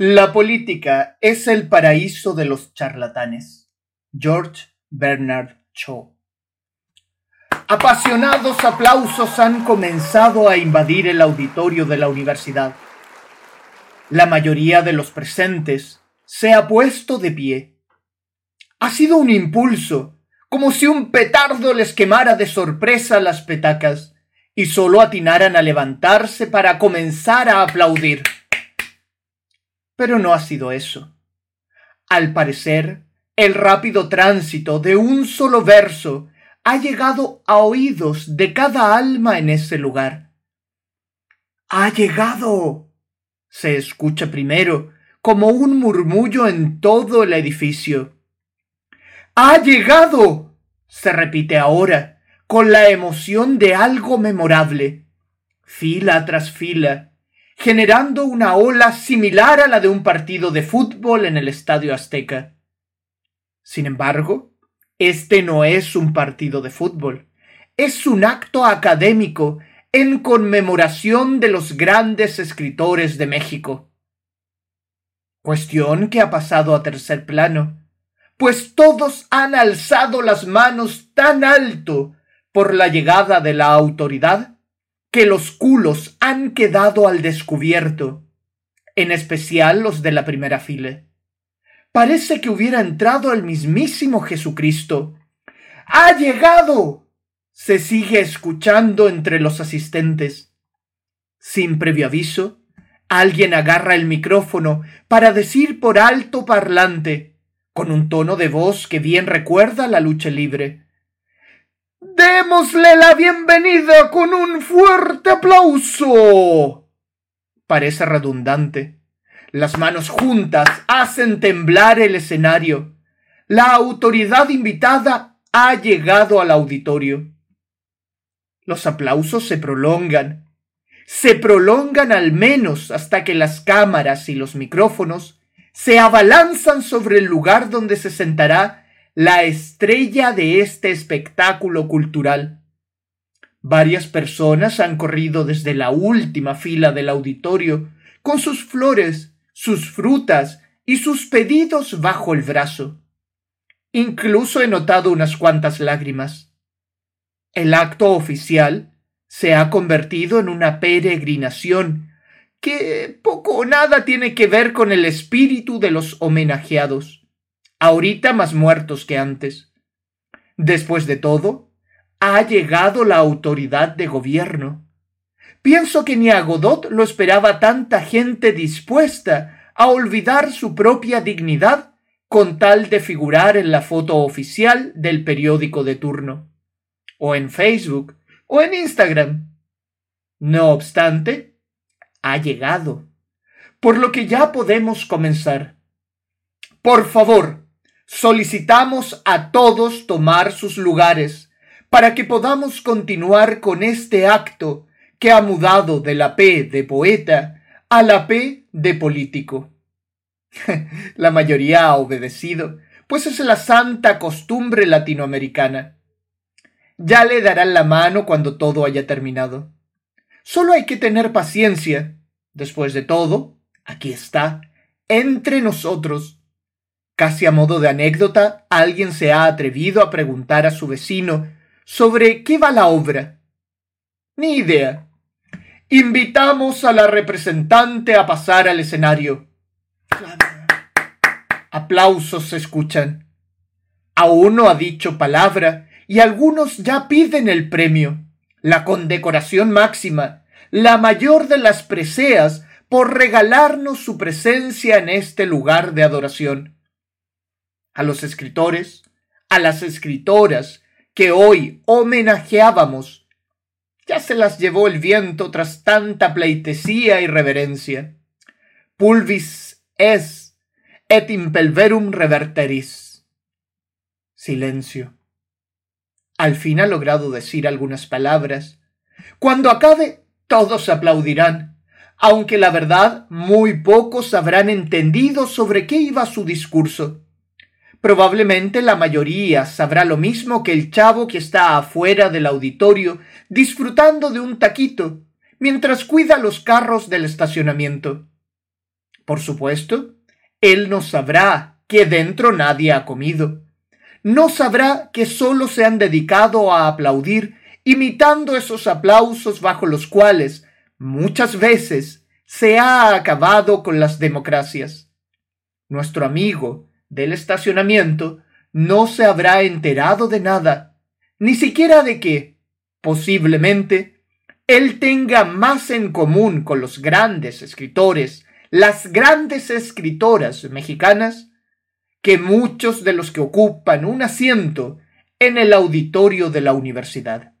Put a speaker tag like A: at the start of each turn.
A: La política es el paraíso de los charlatanes. George Bernard Shaw. Apasionados aplausos han comenzado a invadir el auditorio de la universidad. La mayoría de los presentes se ha puesto de pie. Ha sido un impulso, como si un petardo les quemara de sorpresa las petacas y solo atinaran a levantarse para comenzar a aplaudir. Pero no ha sido eso. Al parecer, el rápido tránsito de un solo verso ha llegado a oídos de cada alma en ese lugar. ¡Ha llegado! se escucha primero, como un murmullo en todo el edificio. ¡Ha llegado! se repite ahora, con la emoción de algo memorable, fila tras fila, generando una ola similar a la de un partido de fútbol en el Estadio Azteca. Sin embargo, este no es un partido de fútbol, es un acto académico en conmemoración de los grandes escritores de México. Cuestión que ha pasado a tercer plano, pues todos han alzado las manos tan alto por la llegada de la autoridad que los culos han quedado al descubierto, en especial los de la primera fila. Parece que hubiera entrado el mismísimo Jesucristo. ¡Ha llegado! se sigue escuchando entre los asistentes. Sin previo aviso, alguien agarra el micrófono para decir por alto parlante, con un tono de voz que bien recuerda la lucha libre. Démosle la bienvenida con un fuerte aplauso. Parece redundante. Las manos juntas hacen temblar el escenario. La autoridad invitada ha llegado al auditorio. Los aplausos se prolongan. Se prolongan al menos hasta que las cámaras y los micrófonos se abalanzan sobre el lugar donde se sentará la estrella de este espectáculo cultural. Varias personas han corrido desde la última fila del auditorio con sus flores, sus frutas y sus pedidos bajo el brazo. Incluso he notado unas cuantas lágrimas. El acto oficial se ha convertido en una peregrinación que poco o nada tiene que ver con el espíritu de los homenajeados ahorita más muertos que antes. Después de todo, ha llegado la autoridad de gobierno. Pienso que ni a Godot lo esperaba tanta gente dispuesta a olvidar su propia dignidad con tal de figurar en la foto oficial del periódico de turno, o en Facebook, o en Instagram. No obstante, ha llegado, por lo que ya podemos comenzar. Por favor, solicitamos a todos tomar sus lugares para que podamos continuar con este acto que ha mudado de la P de poeta a la P de político. la mayoría ha obedecido, pues es la santa costumbre latinoamericana. Ya le darán la mano cuando todo haya terminado. Solo hay que tener paciencia. Después de todo, aquí está, entre nosotros, Casi a modo de anécdota, alguien se ha atrevido a preguntar a su vecino sobre qué va la obra. Ni idea. Invitamos a la representante a pasar al escenario. Aplausos se escuchan. Aún no ha dicho palabra y algunos ya piden el premio, la condecoración máxima, la mayor de las preseas por regalarnos su presencia en este lugar de adoración a los escritores, a las escritoras que hoy homenajeábamos. Ya se las llevó el viento tras tanta pleitesía y reverencia. Pulvis es et impelverum reverteris. Silencio. Al fin ha logrado decir algunas palabras. Cuando acabe, todos aplaudirán, aunque la verdad muy pocos habrán entendido sobre qué iba su discurso. Probablemente la mayoría sabrá lo mismo que el chavo que está afuera del auditorio disfrutando de un taquito mientras cuida los carros del estacionamiento. Por supuesto, él no sabrá que dentro nadie ha comido. No sabrá que solo se han dedicado a aplaudir, imitando esos aplausos bajo los cuales muchas veces se ha acabado con las democracias. Nuestro amigo del estacionamiento no se habrá enterado de nada, ni siquiera de que, posiblemente, él tenga más en común con los grandes escritores, las grandes escritoras mexicanas, que muchos de los que ocupan un asiento en el auditorio de la universidad.